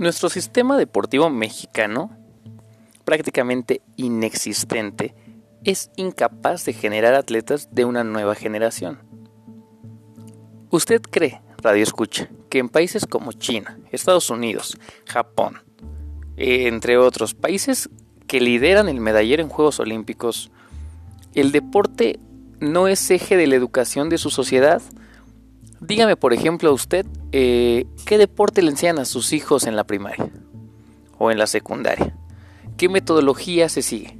Nuestro sistema deportivo mexicano, prácticamente inexistente, es incapaz de generar atletas de una nueva generación. ¿Usted cree, Radio Escucha, que en países como China, Estados Unidos, Japón, entre otros países que lideran el medallero en Juegos Olímpicos, el deporte no es eje de la educación de su sociedad? Dígame, por ejemplo, usted, eh, ¿qué deporte le enseñan a sus hijos en la primaria o en la secundaria? ¿Qué metodología se sigue?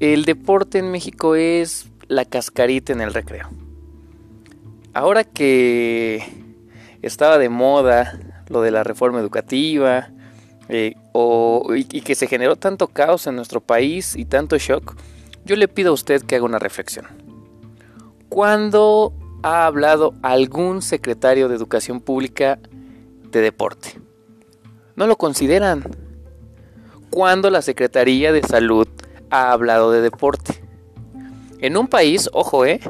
El deporte en México es la cascarita en el recreo. Ahora que estaba de moda lo de la reforma educativa eh, y que se generó tanto caos en nuestro país y tanto shock, yo le pido a usted que haga una reflexión. ¿Cuándo ha hablado algún secretario de Educación Pública de deporte? No lo consideran. ¿Cuándo la Secretaría de Salud ha hablado de deporte? En un país, ojo, eh,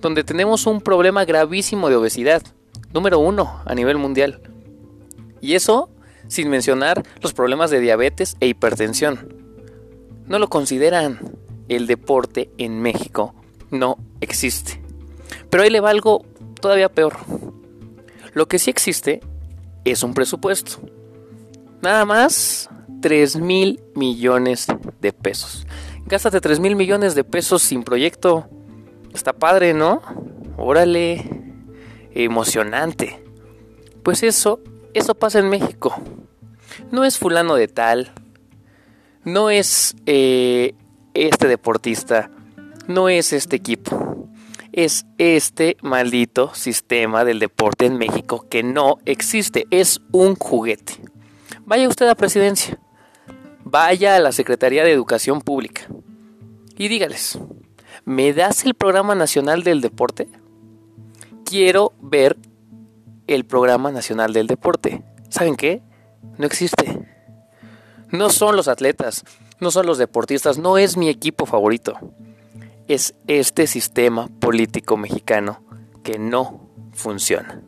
donde tenemos un problema gravísimo de obesidad, número uno a nivel mundial. Y eso sin mencionar los problemas de diabetes e hipertensión. No lo consideran. El deporte en México no existe. Pero ahí le va algo todavía peor. Lo que sí existe es un presupuesto. Nada más 3 mil millones de pesos. Gástate 3 mil millones de pesos sin proyecto. Está padre, ¿no? Órale. Emocionante. Pues eso, eso pasa en México. No es fulano de tal. No es eh, este deportista. No es este equipo es este maldito sistema del deporte en México que no existe, es un juguete. Vaya usted a presidencia, vaya a la Secretaría de Educación Pública y dígales, ¿me das el Programa Nacional del Deporte? Quiero ver el Programa Nacional del Deporte. ¿Saben qué? No existe. No son los atletas, no son los deportistas, no es mi equipo favorito es este sistema político mexicano que no funciona.